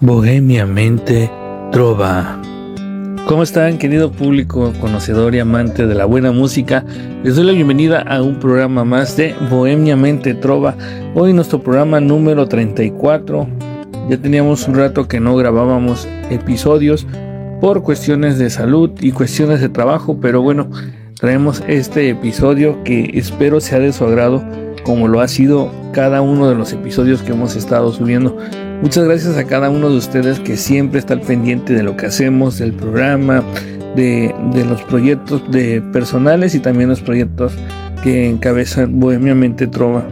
Bohemiamente Trova. ¿Cómo están, querido público conocedor y amante de la buena música? Les doy la bienvenida a un programa más de Bohemiamente Trova. Hoy nuestro programa número 34. Ya teníamos un rato que no grabábamos episodios por cuestiones de salud y cuestiones de trabajo, pero bueno, traemos este episodio que espero sea de su agrado como lo ha sido cada uno de los episodios que hemos estado subiendo. Muchas gracias a cada uno de ustedes que siempre está al pendiente de lo que hacemos, del programa, de, los proyectos de personales y también los proyectos que encabezan Bohemiamente Trova.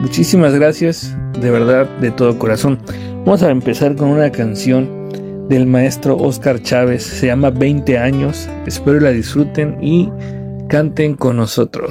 Muchísimas gracias, de verdad, de todo corazón. Vamos a empezar con una canción del maestro Oscar Chávez. Se llama 20 años. Espero la disfruten y canten con nosotros.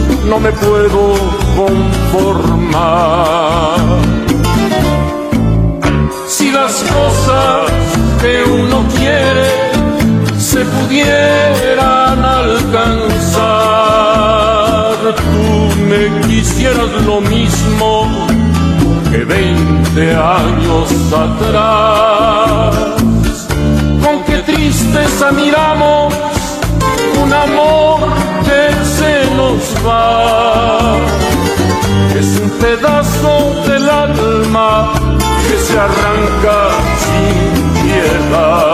no me puedo conformar. Si las cosas que uno quiere se pudieran alcanzar, tú me quisieras lo mismo que veinte años atrás. Con qué tristeza miramos un amor Es un pedazo del alma que se arranca sin piedad.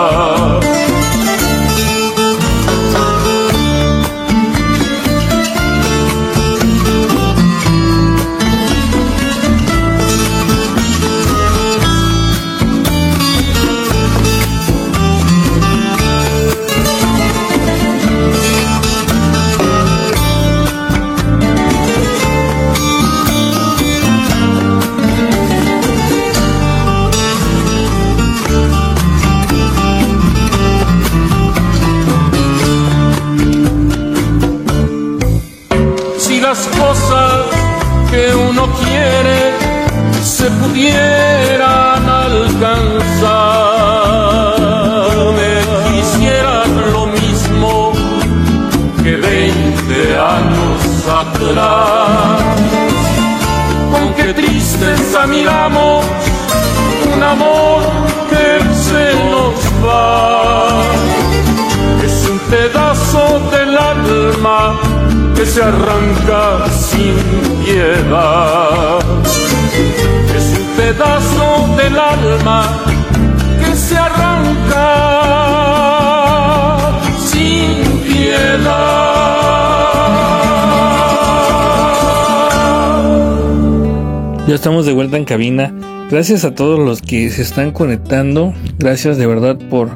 Ya estamos de vuelta en cabina. Gracias a todos los que se están conectando. Gracias de verdad por,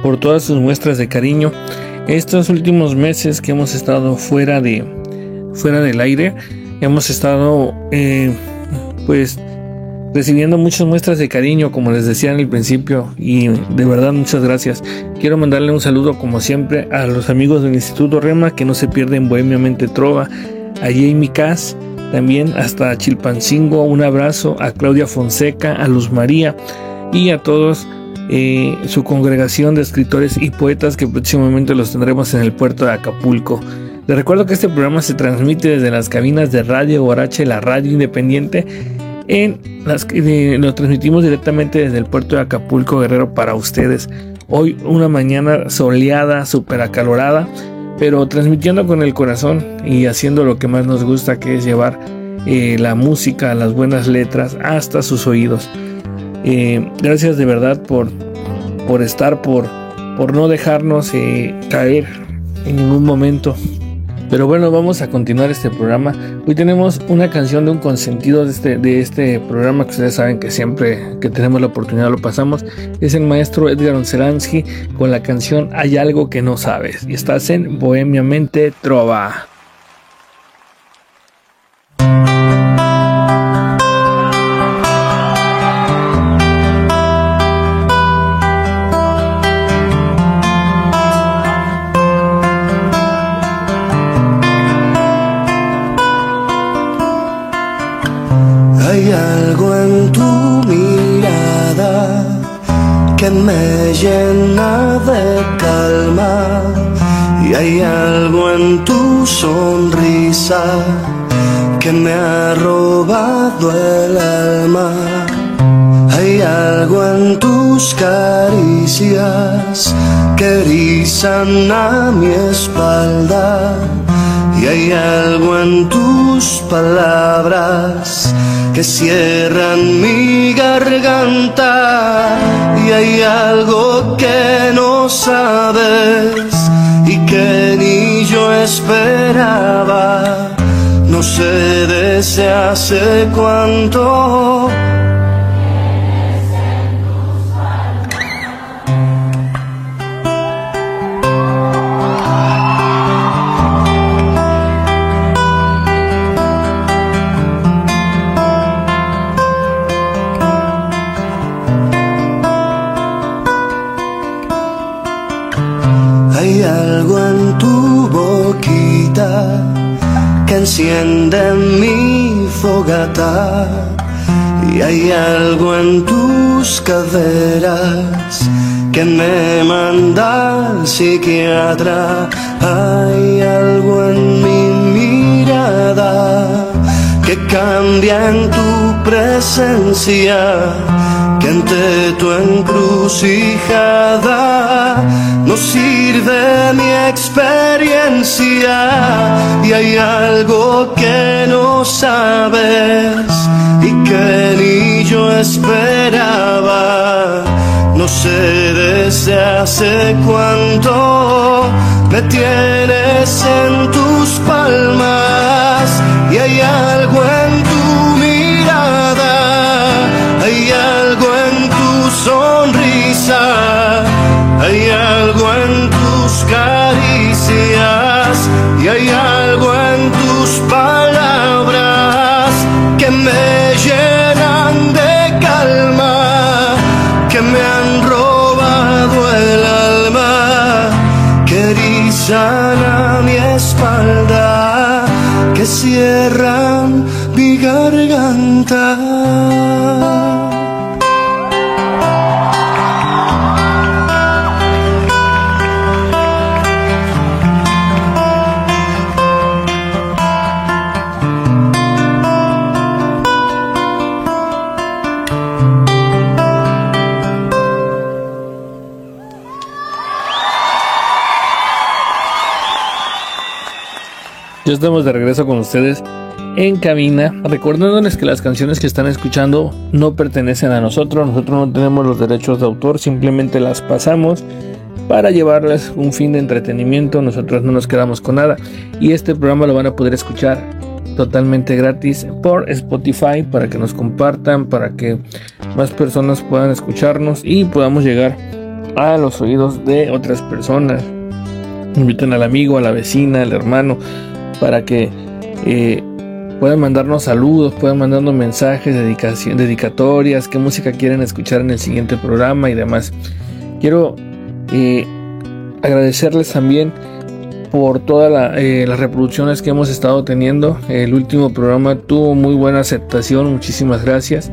por todas sus muestras de cariño. Estos últimos meses que hemos estado fuera de fuera del aire, hemos estado eh, pues recibiendo muchas muestras de cariño, como les decía en el principio, y de verdad muchas gracias. Quiero mandarle un saludo, como siempre, a los amigos del Instituto Rema, que no se pierden Bohemiamente Trova, a Jamie Cass, también hasta Chilpancingo, un abrazo a Claudia Fonseca, a Luz María y a todos eh, su congregación de escritores y poetas que próximamente los tendremos en el puerto de Acapulco. Les recuerdo que este programa se transmite desde las cabinas de Radio Guarache, la radio independiente, en las que lo transmitimos directamente desde el puerto de Acapulco Guerrero para ustedes. Hoy una mañana soleada, súper acalorada, pero transmitiendo con el corazón y haciendo lo que más nos gusta, que es llevar eh, la música, las buenas letras hasta sus oídos. Eh, gracias de verdad por, por estar, por, por no dejarnos eh, caer en ningún momento. Pero bueno, vamos a continuar este programa. Hoy tenemos una canción de un consentido de este, de este programa que ustedes saben que siempre que tenemos la oportunidad lo pasamos. Es el maestro Edgar Onseransky con la canción Hay algo que no sabes. Y estás en Bohemiamente Trova. Hay algo en tu sonrisa que me ha robado el alma. Hay algo en tus caricias que erizan a mi espalda. Y hay algo en tus palabras que cierran mi garganta. Y hay algo que no sabes que ni yo esperaba. No sé desde hace cuánto y hay algo en tus caderas que me manda al psiquiatra. Hay algo en mi mirada que cambia en tu presencia que tu encrucijada. No sirve mi experiencia. Y hay algo que no sabes y que ni yo esperaba. No sé desde hace cuánto me tienes en tus palmas. Y hay algo estamos de regreso con ustedes en cabina, recordándoles que las canciones que están escuchando no pertenecen a nosotros, nosotros no tenemos los derechos de autor, simplemente las pasamos para llevarles un fin de entretenimiento, nosotros no nos quedamos con nada y este programa lo van a poder escuchar totalmente gratis por Spotify para que nos compartan, para que más personas puedan escucharnos y podamos llegar a los oídos de otras personas. Inviten al amigo, a la vecina, al hermano, para que eh, puedan mandarnos saludos, puedan mandarnos mensajes, dedicación, dedicatorias, qué música quieren escuchar en el siguiente programa y demás. Quiero eh, agradecerles también por todas eh, las reproducciones que hemos estado teniendo. El último programa tuvo muy buena aceptación, muchísimas gracias.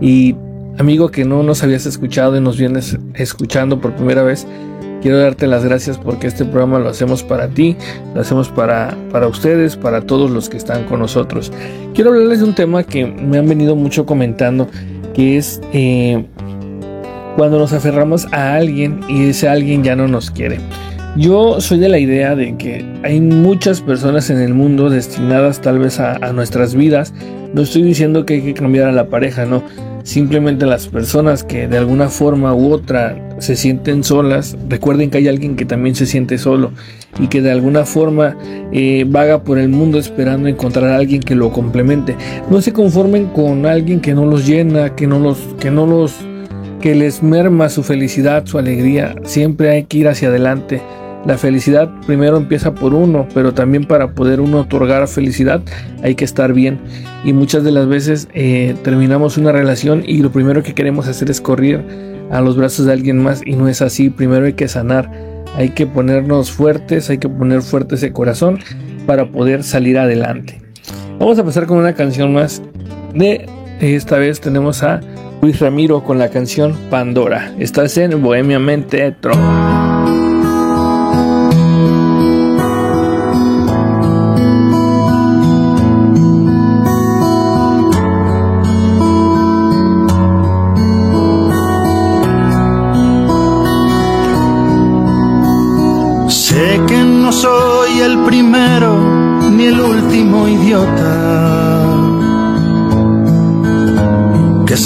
Y amigo que no nos habías escuchado y nos vienes escuchando por primera vez, Quiero darte las gracias porque este programa lo hacemos para ti, lo hacemos para, para ustedes, para todos los que están con nosotros. Quiero hablarles de un tema que me han venido mucho comentando, que es eh, cuando nos aferramos a alguien y ese alguien ya no nos quiere. Yo soy de la idea de que hay muchas personas en el mundo destinadas tal vez a, a nuestras vidas. No estoy diciendo que hay que cambiar a la pareja, no Simplemente las personas que de alguna forma u otra se sienten solas, recuerden que hay alguien que también se siente solo y que de alguna forma eh, vaga por el mundo esperando encontrar a alguien que lo complemente. No se conformen con alguien que no los llena, que no los, que no los, que les merma su felicidad, su alegría. Siempre hay que ir hacia adelante. La felicidad primero empieza por uno, pero también para poder uno otorgar felicidad hay que estar bien. Y muchas de las veces eh, terminamos una relación y lo primero que queremos hacer es correr a los brazos de alguien más y no es así. Primero hay que sanar, hay que ponernos fuertes, hay que poner fuerte ese corazón para poder salir adelante. Vamos a pasar con una canción más de esta vez tenemos a Luis Ramiro con la canción Pandora. Estás en Bohemia Mente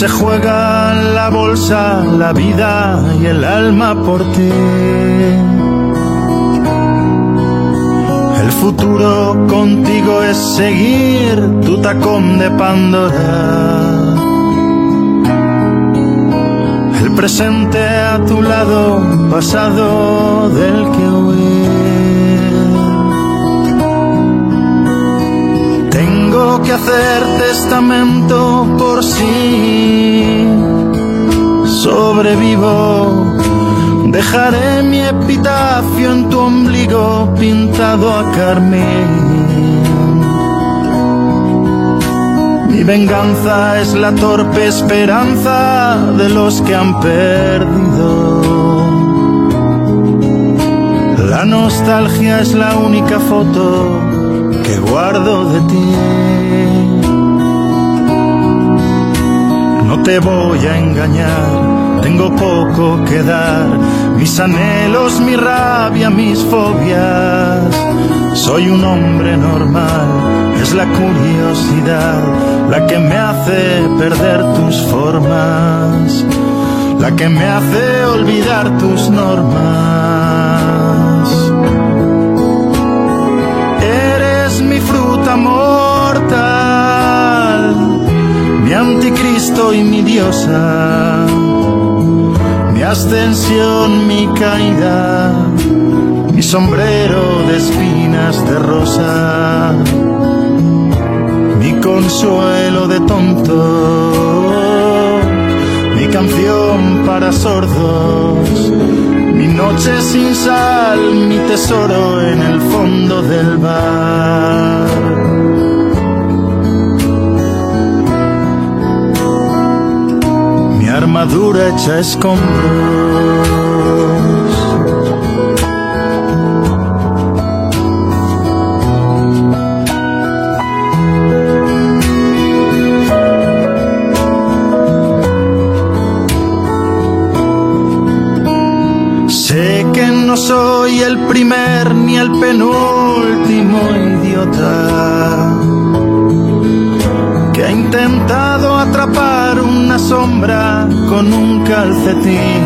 se juega la bolsa, la vida y el alma por ti. El futuro contigo es seguir tu tacón de Pandora. El presente a tu lado, pasado del que huir. Que hacer testamento por si sobrevivo. Dejaré mi epitafio en tu ombligo pintado a carmín. Mi venganza es la torpe esperanza de los que han perdido. La nostalgia es la única foto que guardo de ti. No te voy a engañar, tengo poco que dar, mis anhelos, mi rabia, mis fobias. Soy un hombre normal, es la curiosidad la que me hace perder tus formas, la que me hace olvidar tus normas. Anticristo y mi diosa, mi ascensión, mi caída, mi sombrero de espinas de rosa, mi consuelo de tonto, mi canción para sordos, mi noche sin sal, mi tesoro en el fondo del bar. Armadura hecha escombros. Sé que no soy el primer ni el penúltimo idiota que ha intentado sombra con un calcetín.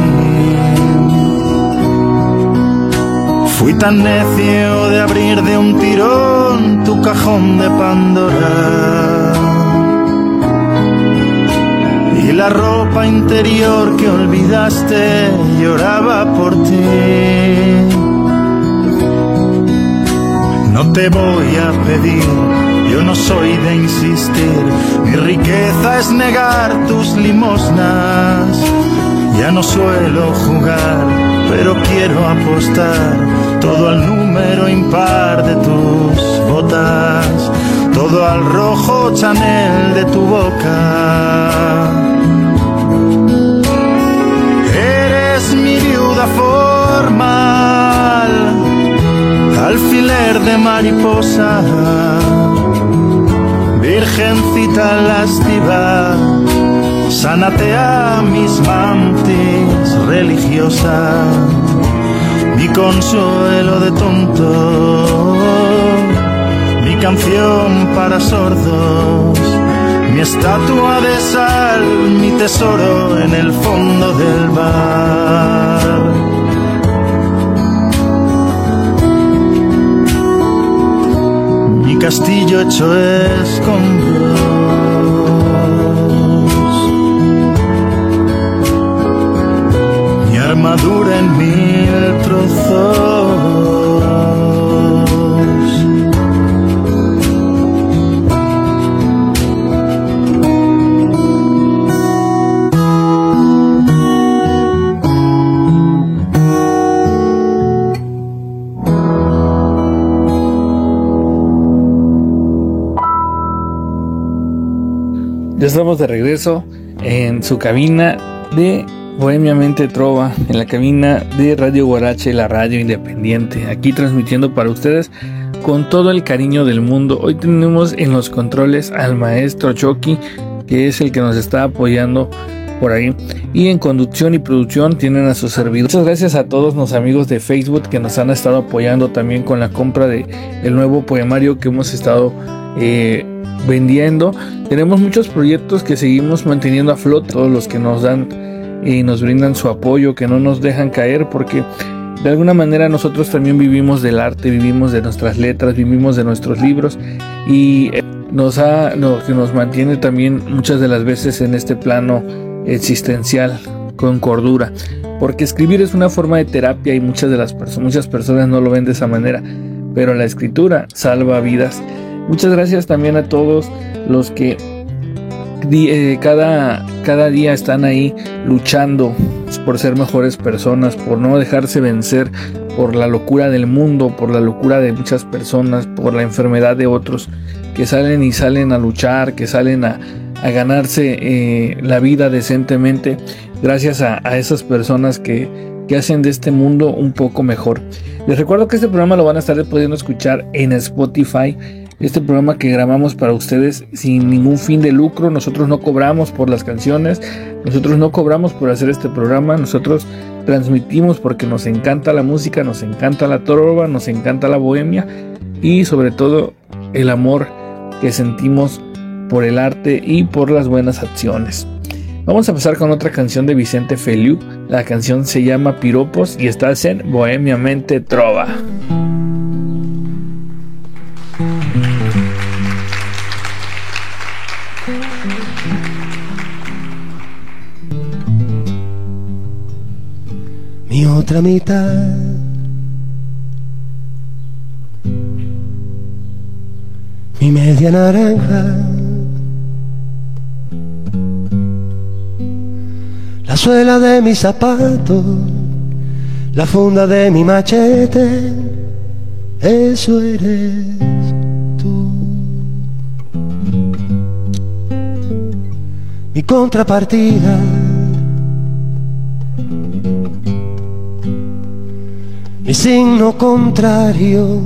Fui tan necio de abrir de un tirón tu cajón de Pandora. Y la ropa interior que olvidaste lloraba por ti. No te voy a pedir yo no soy de insistir, mi riqueza es negar tus limosnas. Ya no suelo jugar, pero quiero apostar todo al número impar de tus botas, todo al rojo Chanel de tu boca. Eres mi viuda formal, alfiler de mariposa Virgencita lastiva, sánate a mis mantis religiosa, mi consuelo de tonto, mi canción para sordos, mi estatua de sal, mi tesoro en el fondo del bar. Castillo hecho escombros. armadura en mil trozos. De regreso en su cabina de Bohemiamente Trova en la cabina de Radio Guarache, la radio independiente, aquí transmitiendo para ustedes con todo el cariño del mundo. Hoy tenemos en los controles al maestro Chucky, que es el que nos está apoyando por ahí. Y en conducción y producción tienen a sus servidores. Muchas gracias a todos los amigos de Facebook que nos han estado apoyando también con la compra de el nuevo poemario que hemos estado eh, vendiendo. Tenemos muchos proyectos que seguimos manteniendo a flote, todos los que nos dan y nos brindan su apoyo, que no nos dejan caer, porque de alguna manera nosotros también vivimos del arte, vivimos de nuestras letras, vivimos de nuestros libros y eh, nos ha, que nos mantiene también muchas de las veces en este plano existencial con cordura, porque escribir es una forma de terapia y muchas de las personas, muchas personas no lo ven de esa manera, pero la escritura salva vidas. Muchas gracias también a todos los que eh, cada, cada día están ahí luchando por ser mejores personas, por no dejarse vencer por la locura del mundo, por la locura de muchas personas, por la enfermedad de otros, que salen y salen a luchar, que salen a, ganarse eh, la vida decentemente, gracias a, esas personas que, que hacen de este mundo un poco mejor. Les recuerdo que este programa lo van a estar pudiendo escuchar en Spotify este programa que grabamos para ustedes sin ningún fin de lucro. Nosotros no cobramos por las canciones, nosotros no cobramos por hacer este programa, nosotros transmitimos porque nos encanta la música, nos encanta la trova, nos encanta la bohemia y sobre todo el amor que sentimos por el arte y por las buenas acciones. Vamos a empezar con otra canción de Vicente Feliu. La canción se llama Piropos y está en Bohemiamente Trova. Mi otra mitad. Mi media naranja. La suela de mi zapato. La funda de mi machete. Eso eres. mi contrapartida. Signo contrario,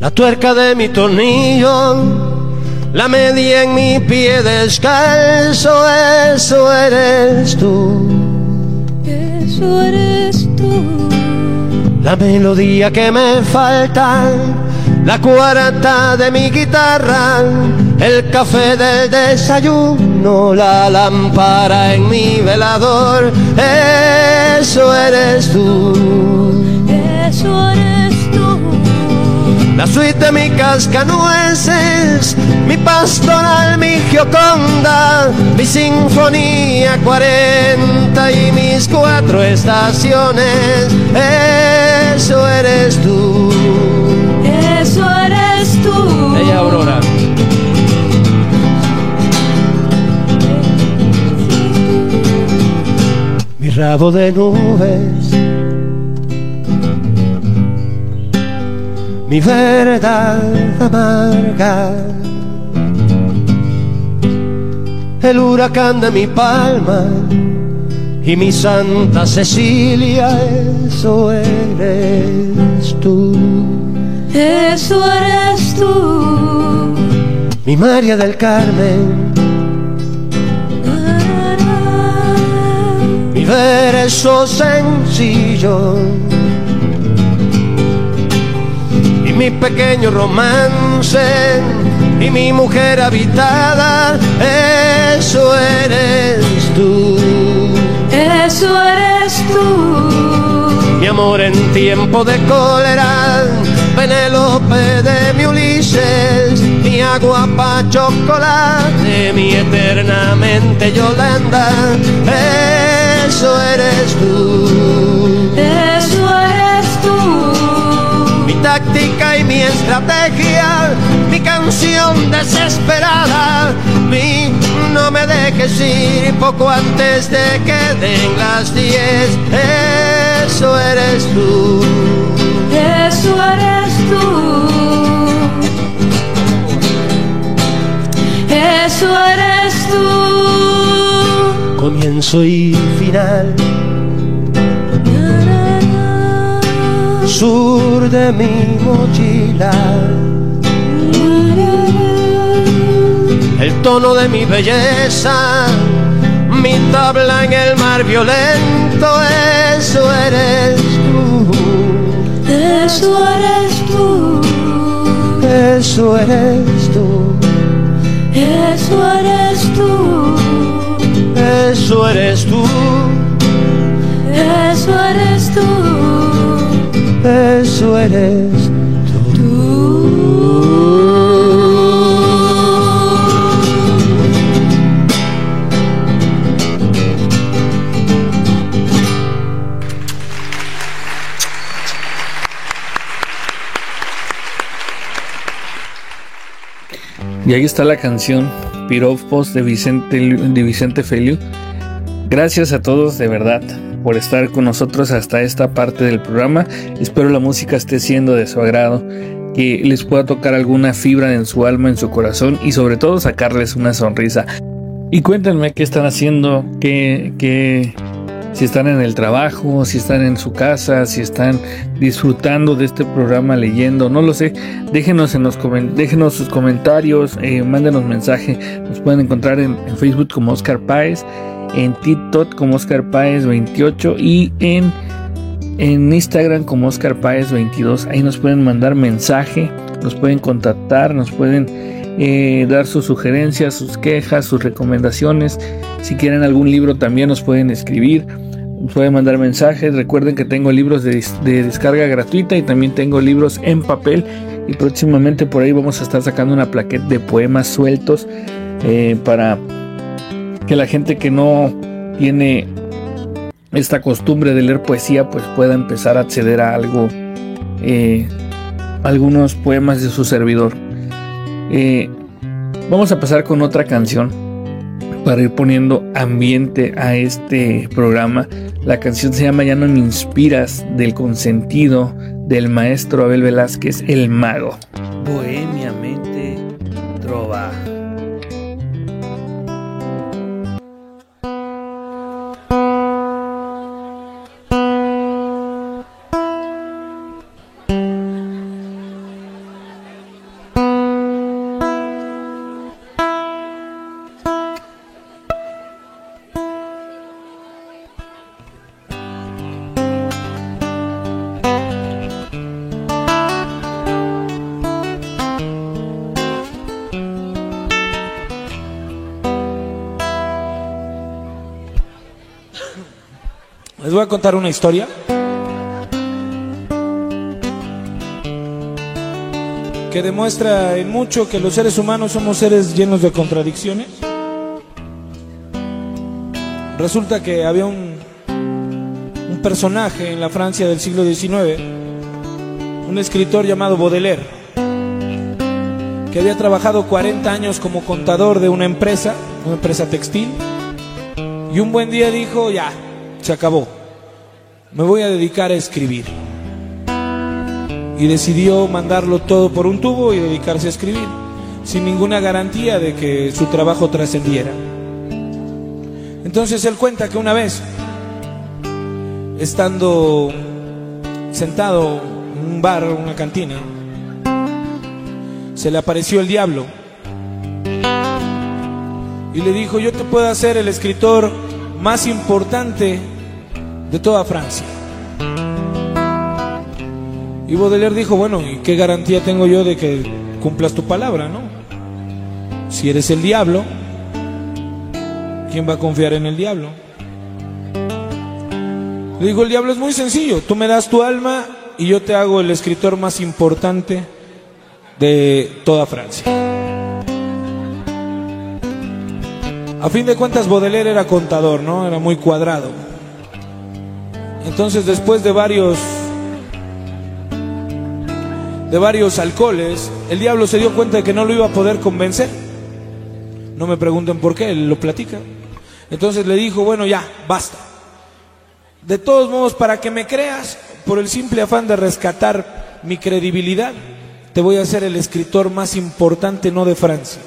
la tuerca de mi tornillo, la media en mi pie descalzo, eso eres tú. Eso eres tú. La melodía que me falta la cuarta de mi guitarra, el café del desayuno, la lámpara en mi velador, eso eres tú. Eso eres tú. La suite de mi cascanueces, mi pastoral, mi gioconda, mi sinfonía 40 y mis cuatro estaciones, eso eres tú rabo de nubes, mi verdad amarga, el huracán de mi palma y mi Santa Cecilia, eso eres tú. Eso eres tú. Mi María del Carmen. Mi verso sencillo. Mi mi pequeño romance y mi mujer habitada, eso eres tú. Eso eres tú. Mi amor en tiempo de cólera, Penélope de mi Ulises, mi agua pa' chocolate, mi eternamente Yolanda, eso eres tú. Eso eres tú. Mi táctica y mi estrategia, mi canción desesperada, mi no me dejes ir poco antes de que den las diez, eso eres tú. Eso eres tú. Eso eres tú. Comienzo y final, sur de mi mochila. el tono de mi belleza, mi tabla en el mar violento, eso eres tú, Eso eres tú. eso eres tú, Eso eres tú. Eso eres tú, Eso eres tú. eso eres Y ahí está la canción Piropos de Vicente, de Vicente Feliu. Gracias a todos de verdad por estar con nosotros hasta esta parte del programa. Espero la música esté siendo de su agrado, que les pueda tocar alguna fibra en su alma, en su corazón y sobre todo sacarles una sonrisa. Y cuéntenme qué están haciendo, qué, qué, si están en el trabajo, si están en su casa, si están disfrutando de este programa leyendo, no lo sé. Déjenos, en los déjenos sus comentarios, eh, mándenos mensaje. Nos pueden encontrar en, en Facebook como Oscar Páez, en TikTok como Oscar Páez 28 y en, en Instagram como Oscar Páez 22. Ahí nos pueden mandar mensaje, nos pueden contactar, nos pueden eh, dar sus sugerencias, sus quejas, sus recomendaciones. Si quieren algún libro también nos pueden escribir, pueden mandar mensajes. Recuerden que tengo libros de descarga gratuita y también tengo libros en papel. Y próximamente por ahí vamos a estar sacando una plaqueta de poemas sueltos eh, para que la gente que no tiene esta costumbre de leer poesía pues pueda empezar a acceder a algo, eh, algunos poemas de su servidor. Eh, vamos a pasar con otra canción para ir poniendo ambiente a este programa. La canción se llama Ya no me inspiras del consentido del maestro Abel Velázquez, el mago. Voy a contar una historia. que demuestra en mucho que los seres humanos somos seres llenos de contradicciones. Resulta que había un, un personaje en la Francia del siglo XIX, un escritor llamado Baudelaire, que había trabajado 40 años como contador de una empresa, una empresa textil, y un buen día dijo, ya, se acabó, me voy a dedicar a escribir. Y decidió mandarlo todo por un tubo y dedicarse a escribir, sin ninguna garantía de que su trabajo trascendiera. Entonces él cuenta que una vez, estando sentado en un bar o una cantina, se le apareció el diablo y le dijo, yo te puedo hacer el escritor más importante de toda Francia. Y Baudelaire dijo, bueno, ¿y qué garantía tengo yo de que cumplas tu palabra, no? Si eres el diablo, ¿quién va a confiar en el diablo? Le dijo, el diablo es muy sencillo, tú me das tu alma y yo te hago el escritor más importante de toda Francia. A fin de cuentas, Baudelaire era contador, ¿no? Era muy cuadrado. Entonces, después de varios de varios alcoholes, el diablo se dio cuenta de que no lo iba a poder convencer. No me pregunten por qué, él lo platica. Entonces le dijo, bueno, ya, basta. De todos modos, para que me creas, por el simple afán de rescatar mi credibilidad, te voy a hacer el escritor más importante no de Francia,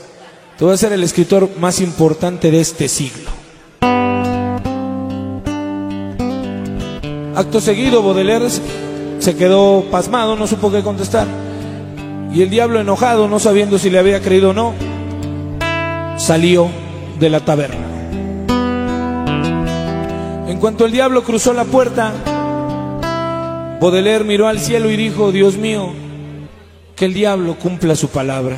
te voy a ser el escritor más importante de este siglo. Acto seguido, Baudelaire se quedó pasmado, no supo qué contestar. Y el diablo enojado, no sabiendo si le había creído o no, salió de la taberna. En cuanto el diablo cruzó la puerta, Baudelaire miró al cielo y dijo, Dios mío, que el diablo cumpla su palabra.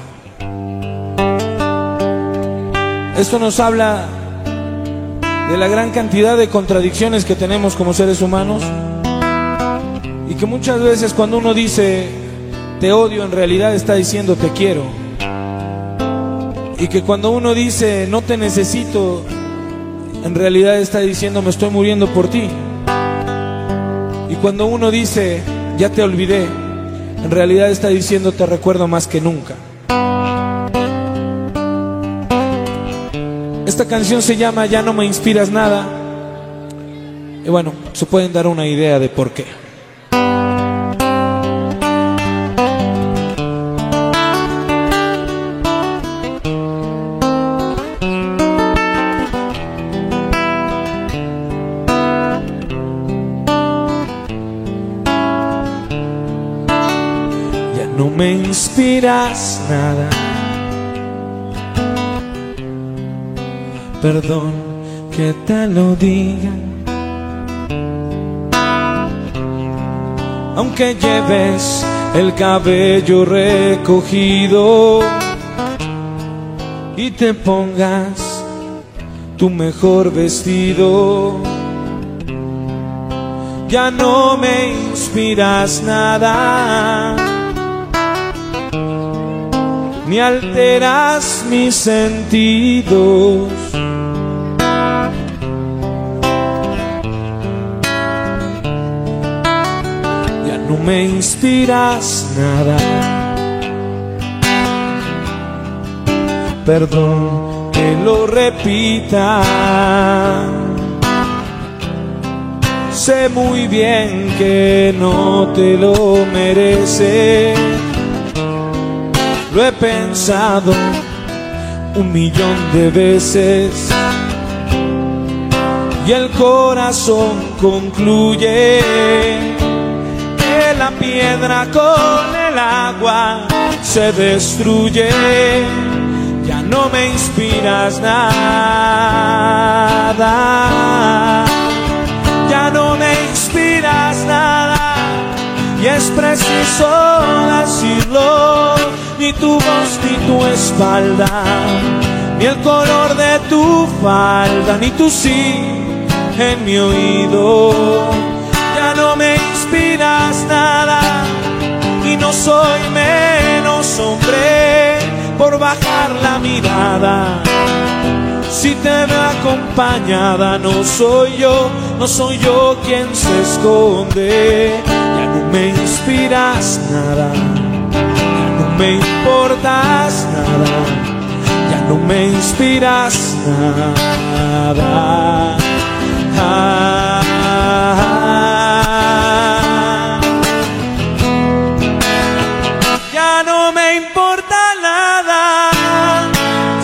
Esto nos habla de la gran cantidad de contradicciones que tenemos como seres humanos. Y que muchas veces cuando uno dice te odio en realidad está diciendo te quiero y que cuando uno dice no te necesito en realidad está diciendo me estoy muriendo por ti y cuando uno dice ya te olvidé en realidad está diciendo te recuerdo más que nunca Esta canción se llama Ya no me inspiras nada. Y bueno, se pueden dar una idea de por qué. Ya no me inspiras nada. Perdón que te lo diga. Aunque lleves el cabello recogido y te pongas tu mejor vestido, ya no me inspiras nada, ni alteras mis sentidos. Me inspiras nada. Perdón que lo repita. Sé muy bien que no te lo mereces. Lo he pensado un millón de veces. Y el corazón concluye piedra con el agua se destruye. Ya no me inspiras nada. Ya no me inspiras nada. Y es preciso decirlo. Ni tu voz ni tu espalda. Ni el color de tu falda. Ni tu sí en mi oído. Inspiras nada y no soy menos hombre por bajar la mirada. Si te veo acompañada, no soy yo, no soy yo quien se esconde. Ya no me inspiras nada, ya no me importas nada, ya no me inspiras nada. Ah, no me importa nada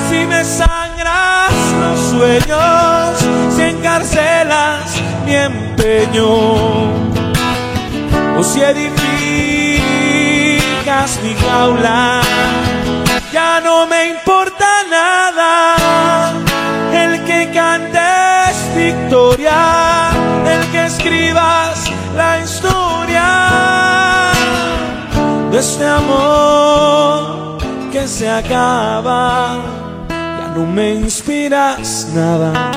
si me sangras los sueños, si encarcelas mi empeño o si edificas mi jaula. Ya no me importa nada el que cantes victoria, el que escribas la este amor que se acaba. Ya no me inspiras nada,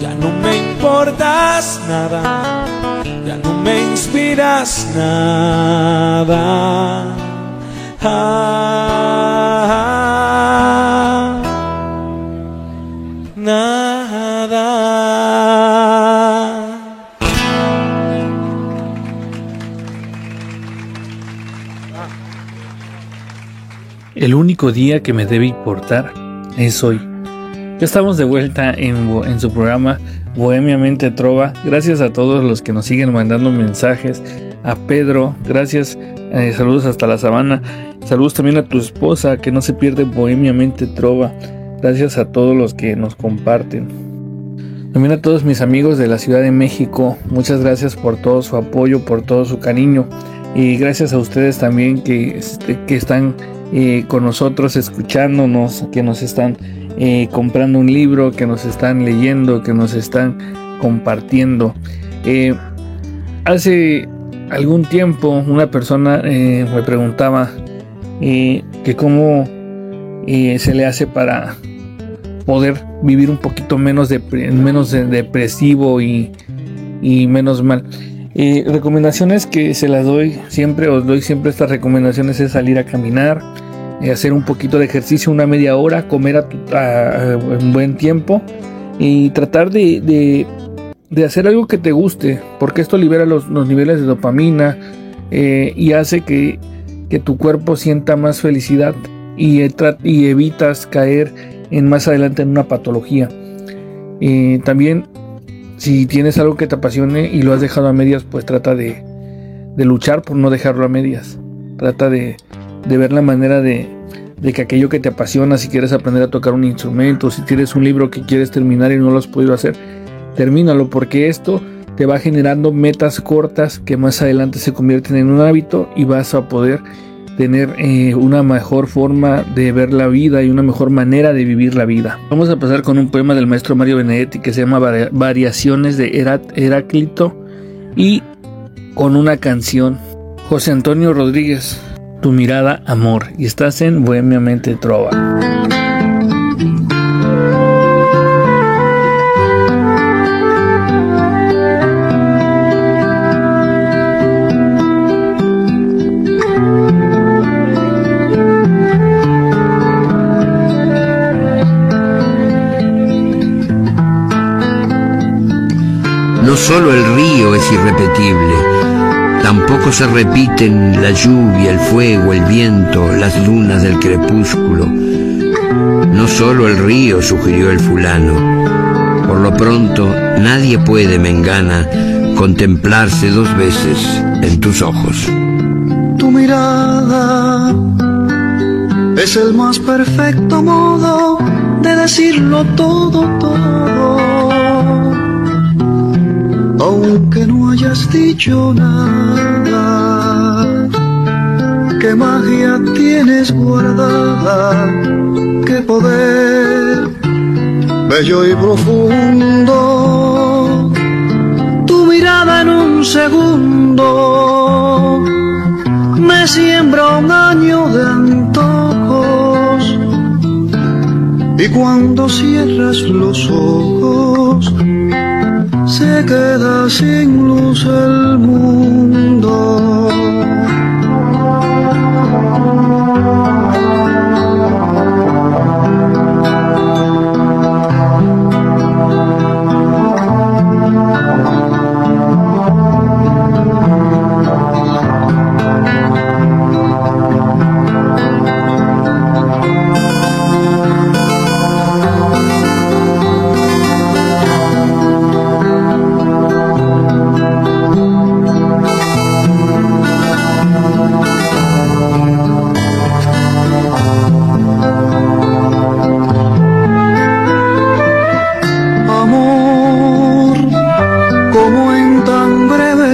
ya no me importas nada, ya no me inspiras nada. Ah, nada. El único día que me debe importar es hoy. Ya estamos de vuelta en, su programa Bohemiamente Trova. Gracias a todos los que nos siguen mandando mensajes. A Pedro, gracias. eh, saludos hasta la sabana. Saludos también a tu esposa que no se pierde Bohemiamente Trova. Gracias a todos los que nos comparten. También a todos mis amigos de la Ciudad de México. Muchas gracias por todo su apoyo, por todo su cariño. Y gracias a ustedes también que, este, que están eh, con nosotros escuchándonos, que nos están eh, comprando un libro, que nos están leyendo, que nos están compartiendo. Eh, hace algún tiempo una persona me preguntaba que cómo se le hace para poder vivir un poquito menos, menos de- depresivo y, y menos mal. Eh, recomendaciones que se las doy siempre, os doy siempre estas recomendaciones es salir a caminar, eh, hacer un poquito de ejercicio, una media hora, comer a, un buen tiempo y tratar de, de- hacer algo que te guste, porque esto libera los, los niveles de dopamina eh, y hace que, que tu cuerpo sienta más felicidad y, eh, evitas caer en más adelante en una patología. También si tienes algo que te apasione y lo has dejado a medias, pues trata de, luchar por no dejarlo a medias. Trata de, ver la manera de, de que aquello que te apasiona, si quieres aprender a tocar un instrumento, si tienes un libro que quieres terminar y no lo has podido hacer, termínalo porque esto te va generando metas cortas que más adelante se convierten en un hábito y vas a poder tener eh, una mejor forma de ver la vida y una mejor manera de vivir la vida. Vamos a pasar con un poema del maestro Mario Benedetti que se llama Vari- Variaciones de Herá- Heráclito y con una canción José Antonio Rodríguez, Tu mirada, amor, y estás en Bohemiamente Trova. Solo el río es irrepetible, tampoco se repiten la lluvia, el fuego, el viento, las lunas del crepúsculo. No solo el río, sugirió el fulano. Por lo pronto, nadie puede, Mengana, contemplarse dos veces en tus ojos. Tu mirada es el más perfecto modo de decirlo todo, todo. Aunque no hayas dicho nada, qué magia tienes guardada, qué poder bello y profundo. Tu mirada en un segundo me siembra un año de antojos y cuando cierras los ojos se queda sin luz el mundo.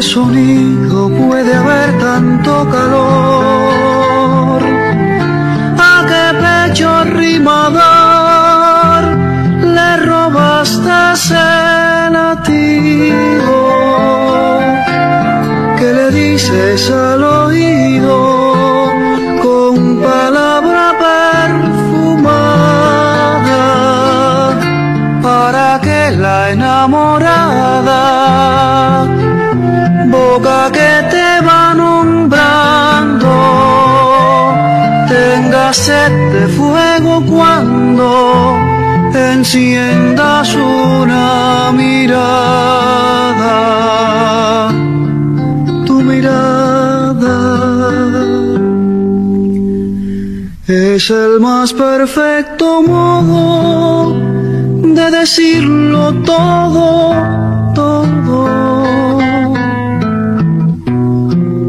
Sonido puede haber tanto calor. Enciendas una mirada, tu mirada es el más perfecto modo de decirlo todo, todo.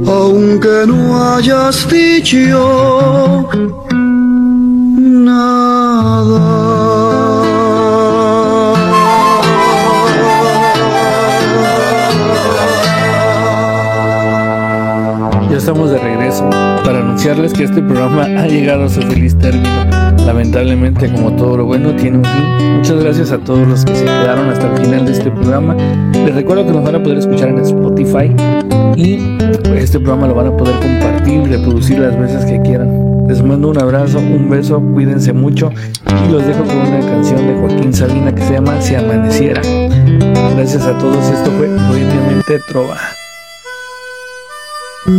Aunque no hayas dicho estamos de regreso para anunciarles que este programa ha llegado a su feliz término. Lamentablemente, como todo lo bueno, tiene un fin. Muchas gracias a todos los que se quedaron hasta el final de este programa. Les recuerdo que nos van a poder escuchar en Spotify y este programa lo van a poder compartir reproducir las veces que quieran. Les mando un abrazo, un beso, cuídense mucho y los dejo con una canción de Joaquín Sabina que se llama Si Amaneciera. Gracias a todos, esto fue Obviamente Trova. Y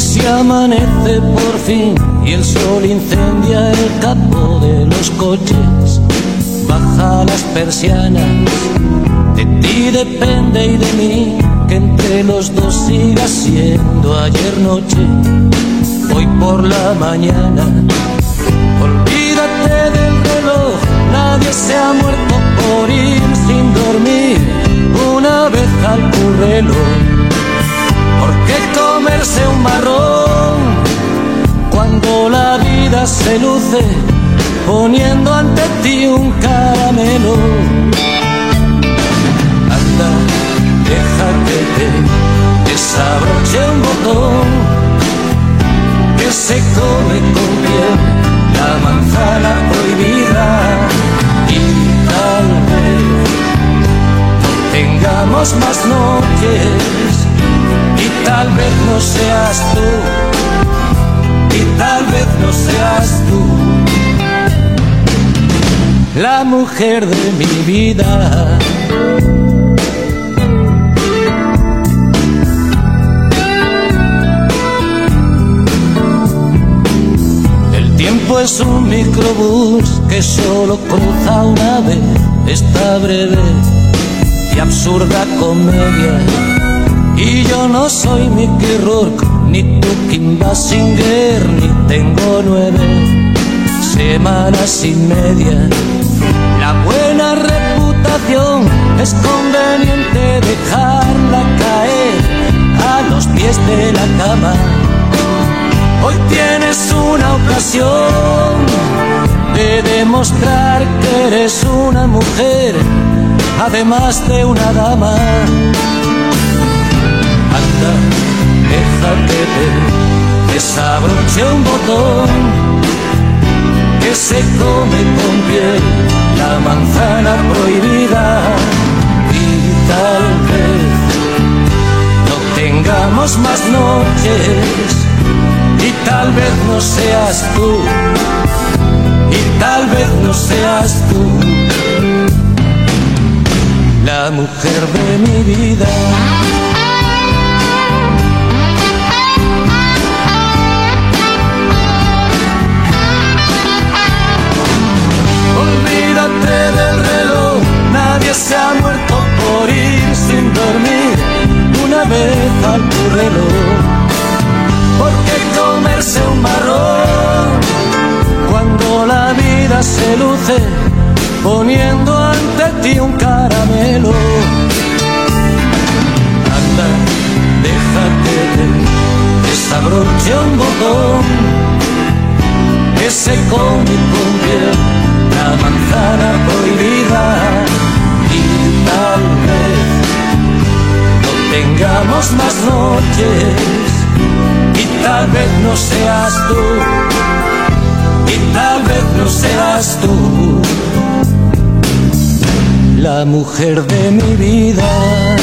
si amanece por fin y el sol incendia el capó de los coches, baja las persianas, de ti depende y de mí entre los dos siga siendo ayer noche, hoy por la mañana. Olvídate del reloj, nadie se ha muerto por ir sin dormir una vez al currelo. ¿Por qué comerse un marrón cuando la vida se luce poniendo ante ti un caramelo? Anda, deja desabroche un botón que se come con piel la manzana prohibida y tal vez tengamos más noches y tal vez no seas tú, y tal vez no seas tú, la mujer de mi vida. Es un microbús que solo cruza una vez esta breve y absurda comedia. Y yo no soy Mickey Rourke, ni tú Kim Basinger, ni tengo nueve semanas y media. La buena reputación es conveniente dejarla caer a los pies de la cama. Hoy tienes una ocasión de demostrar que eres una mujer, además de una dama. Anda, deja que desabroche un botón que se come con piel la manzana prohibida y tal vez no tengamos más noches y tal vez no seas tú y tal vez no seas tú la mujer de mi vida. Olvídate del reloj, nadie se ha muerto por ir sin dormir una vez al reloj. ¿Por qué comerse un marrón cuando la vida se luce poniendo ante ti un caramelo? Anda, deja que te desabroche un botón. Que se come con piel la manzana prohibida. Y tal vez no tengamos más noches. Y tal vez no seas tú y tal vez no seas tú la mujer de mi vida.